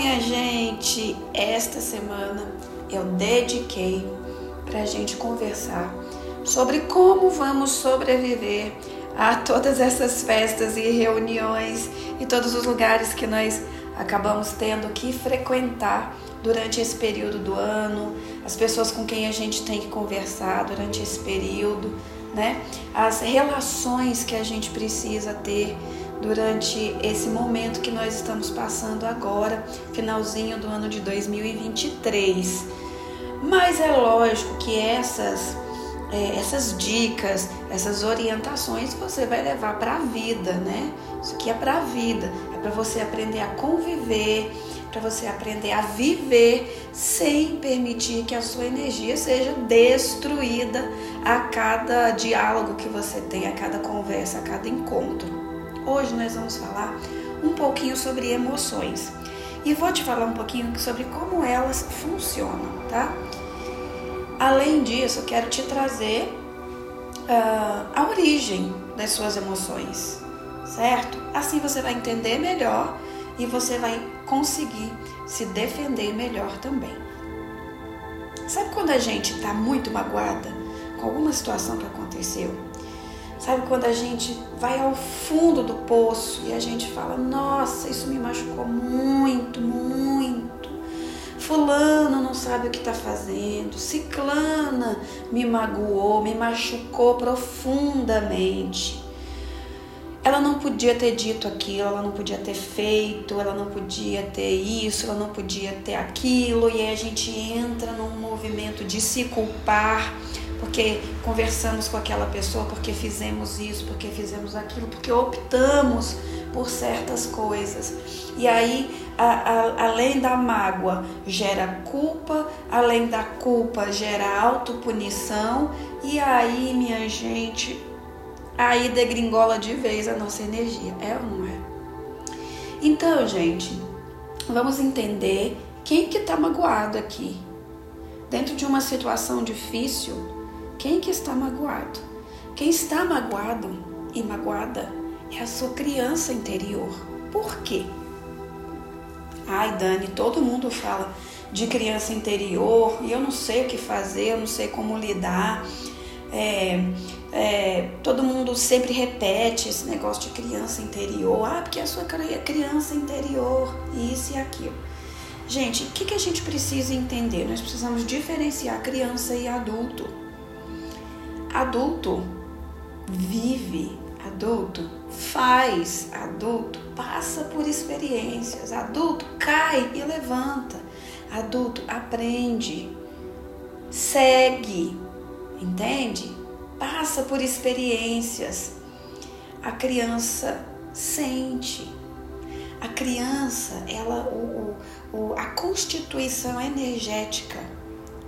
minha gente, esta semana eu dediquei para a gente conversar sobre como vamos sobreviver a todas essas festas e reuniões e todos os lugares que nós acabamos tendo que frequentar durante esse período do ano, as pessoas com quem a gente tem que conversar durante esse período, né? As relações que a gente precisa ter durante esse momento que nós estamos passando agora, finalzinho do ano de 2023. Mas é lógico que essas é, essas dicas, essas orientações você vai levar para a vida, né? Isso aqui é para a vida, é para você aprender a conviver, para você aprender a viver sem permitir que a sua energia seja destruída a cada diálogo que você tem, a cada conversa, a cada encontro. Hoje nós vamos falar um pouquinho sobre emoções e vou te falar um pouquinho sobre como elas funcionam, tá? Além disso, quero te trazer uh, a origem das suas emoções, certo? Assim você vai entender melhor e você vai conseguir se defender melhor também. Sabe quando a gente está muito magoada com alguma situação que aconteceu? Sabe quando a gente vai ao fundo do poço e a gente fala: Nossa, isso me machucou muito, muito. Fulano não sabe o que está fazendo. Ciclana me magoou, me machucou profundamente ela não podia ter dito aquilo, ela não podia ter feito, ela não podia ter isso, ela não podia ter aquilo, e aí a gente entra num movimento de se culpar, porque conversamos com aquela pessoa, porque fizemos isso, porque fizemos aquilo, porque optamos por certas coisas. E aí, a, a, além da mágoa, gera culpa, além da culpa, gera autopunição, e aí, minha gente, aí degringola de vez a nossa energia. É ou não é? Então, gente, vamos entender quem que está magoado aqui. Dentro de uma situação difícil, quem que está magoado? Quem está magoado e magoada é a sua criança interior. Por quê? Ai, Dani, todo mundo fala de criança interior e eu não sei o que fazer, eu não sei como lidar. É, é, todo mundo sempre repete esse negócio de criança interior. Ah, porque a sua criança interior, isso e aquilo. Gente, o que, que a gente precisa entender? Nós precisamos diferenciar criança e adulto. Adulto vive, adulto faz, adulto passa por experiências, adulto cai e levanta, adulto aprende, segue, entende? passa por experiências. A criança sente. A criança, ela, o, o, a constituição energética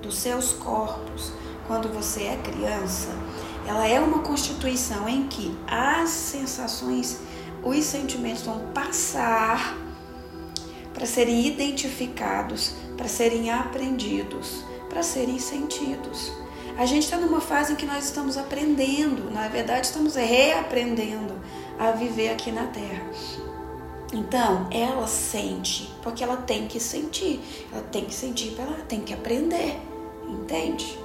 dos seus corpos, quando você é criança, ela é uma constituição em que as sensações, os sentimentos vão passar para serem identificados, para serem aprendidos, para serem sentidos. A gente está numa fase em que nós estamos aprendendo, na verdade, estamos reaprendendo a viver aqui na Terra. Então, ela sente, porque ela tem que sentir. Ela tem que sentir, ela tem que aprender, entende?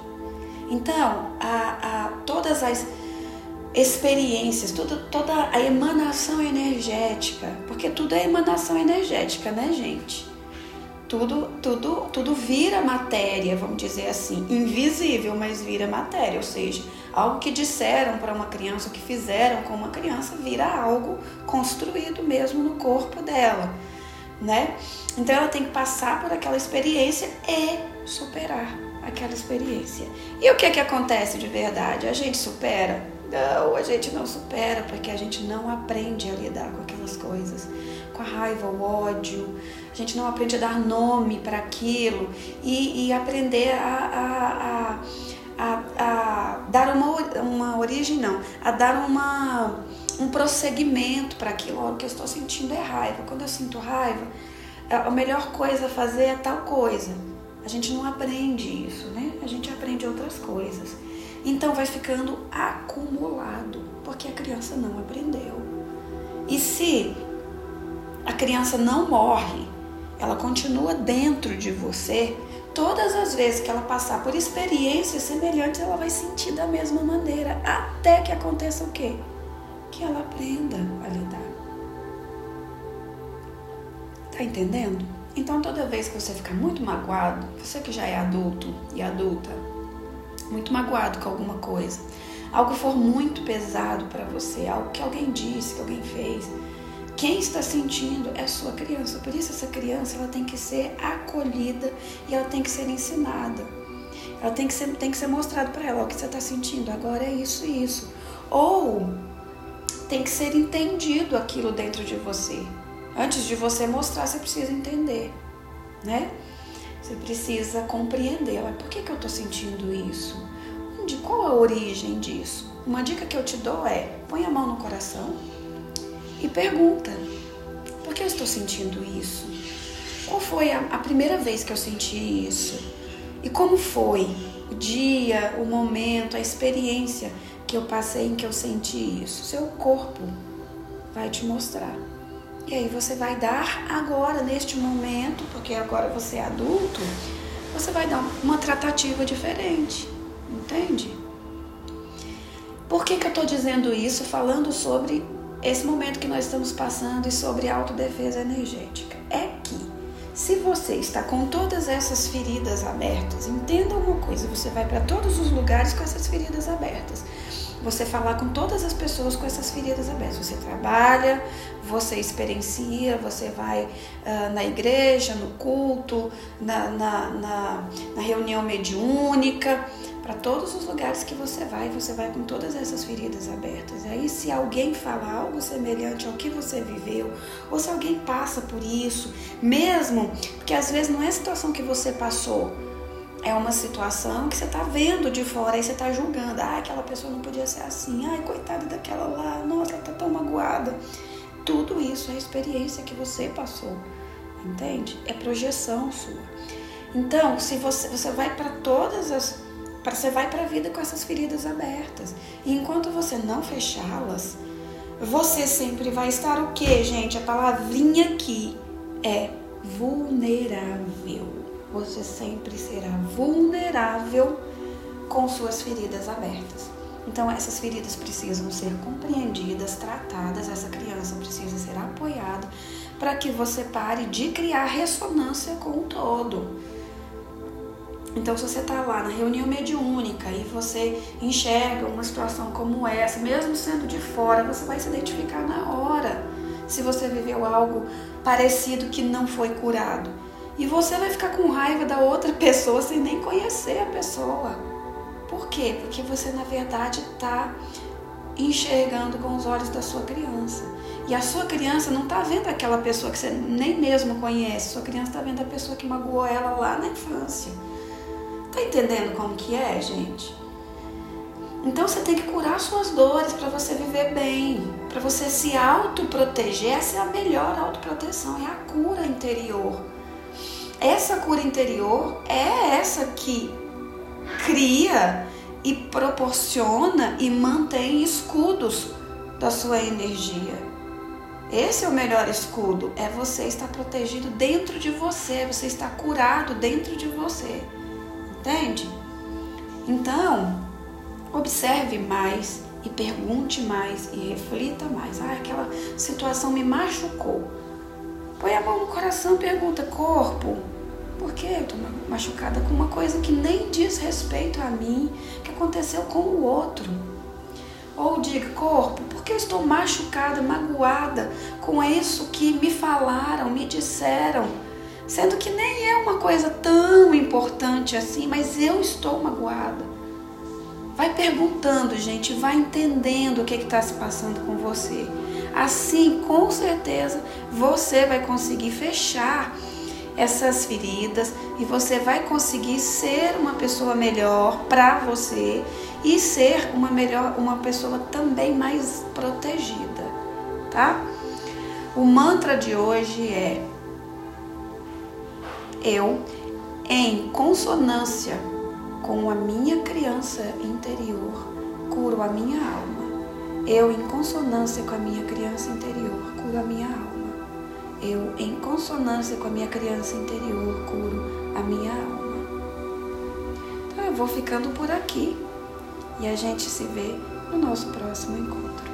Então, a, a, todas as experiências, tudo, toda a emanação energética, porque tudo é emanação energética, né, gente? Tudo, tudo, tudo vira matéria, vamos dizer assim, invisível, mas vira matéria, ou seja, algo que disseram para uma criança, que fizeram com uma criança, vira algo construído mesmo no corpo dela, né? Então ela tem que passar por aquela experiência e superar aquela experiência. E o que é que acontece de verdade? A gente supera? Não, a gente não supera porque a gente não aprende a lidar com aquelas coisas com a raiva, o ódio, a gente não aprende a dar nome para aquilo e, e, aprender a, a, a, a, dar uma, uma origem, não, a dar uma, um prosseguimento para aquilo. o que eu estou sentindo é raiva. Quando eu sinto raiva, a melhor coisa a fazer é tal coisa. A gente não aprende isso, né? A gente aprende outras coisas. Então vai ficando acumulado, porque a criança não aprendeu. E se a criança não morre ela continua dentro de você. Todas as vezes que ela passar por experiências semelhantes, ela vai sentir da mesma maneira, até que aconteça o quê? Que ela aprenda a lidar. Tá entendendo? Então, toda vez que você ficar muito magoado, você que já é adulto e adulta, muito magoado com alguma coisa, algo for muito pesado para você, algo que alguém disse, que alguém fez, quem está sentindo é sua criança. Por isso essa criança ela tem que ser acolhida e ela tem que ser ensinada. Ela tem que ser, tem que ser mostrado para ela o que você está sentindo. Agora é isso e isso. Ou tem que ser entendido aquilo dentro de você. Antes de você mostrar, você precisa entender, né? Você precisa compreender. Olha, por que, que eu estou sentindo isso? De qual a origem disso? Uma dica que eu te dou é: põe a mão no coração e pergunta: por que eu estou sentindo isso? Qual foi a, a primeira vez que eu senti isso? E como foi o dia, o momento, a experiência que eu passei em que eu senti isso? Seu corpo vai te mostrar. E aí você vai dar agora, neste momento, porque agora você é adulto, você vai dar uma tratativa diferente. Entende? Por que, que eu estou dizendo isso? Falando sobre esse momento que nós estamos passando e sobre autodefesa energética é que se você está com todas essas feridas abertas, entenda uma coisa, você vai para todos os lugares com essas feridas abertas. Você falar com todas as pessoas com essas feridas abertas. Você trabalha, você experiencia, você vai uh, na igreja, no culto, na, na, na, na reunião mediúnica, para todos os lugares que você vai, você vai com todas essas feridas abertas. Aí, se alguém fala algo semelhante ao que você viveu, ou se alguém passa por isso, mesmo, porque às vezes não é a situação que você passou, é uma situação que você está vendo de fora, aí você está julgando. Ah, aquela pessoa não podia ser assim. Ai, coitada daquela lá. Nossa, ela está tão magoada. Tudo isso é experiência que você passou, entende? É projeção sua. Então, se você, você vai para todas as você vai para a vida com essas feridas abertas. E enquanto você não fechá-las, você sempre vai estar o que, gente? A palavrinha aqui é vulnerável. Você sempre será vulnerável com suas feridas abertas. Então, essas feridas precisam ser compreendidas, tratadas. Essa criança precisa ser apoiada para que você pare de criar ressonância com o todo. Então, se você está lá na reunião mediúnica e você enxerga uma situação como essa, mesmo sendo de fora, você vai se identificar na hora se você viveu algo parecido que não foi curado. E você vai ficar com raiva da outra pessoa sem nem conhecer a pessoa. Por quê? Porque você, na verdade, está enxergando com os olhos da sua criança. E a sua criança não está vendo aquela pessoa que você nem mesmo conhece. Sua criança está vendo a pessoa que magoou ela lá na infância. Tá entendendo como que é, gente? Então você tem que curar suas dores para você viver bem, para você se autoproteger. Essa é a melhor autoproteção, é a cura interior. Essa cura interior é essa que cria e proporciona e mantém escudos da sua energia. Esse é o melhor escudo, é você estar protegido dentro de você, você está curado dentro de você. Entende? Então, observe mais e pergunte mais e reflita mais. Ah, aquela situação me machucou. Põe a mão no coração pergunta: corpo, por que eu estou machucada com uma coisa que nem diz respeito a mim, que aconteceu com o outro? Ou diga, corpo, por que eu estou machucada, magoada com isso que me falaram, me disseram? Sendo que nem é uma coisa tão importante assim, mas eu estou magoada. Vai perguntando, gente, vai entendendo o que está se passando com você. Assim, com certeza, você vai conseguir fechar essas feridas e você vai conseguir ser uma pessoa melhor para você e ser uma melhor, uma pessoa também mais protegida, tá? O mantra de hoje é eu, em consonância com a minha criança interior, curo a minha alma. Eu, em consonância com a minha criança interior, curo a minha alma. Eu, em consonância com a minha criança interior, curo a minha alma. Então eu vou ficando por aqui e a gente se vê no nosso próximo encontro.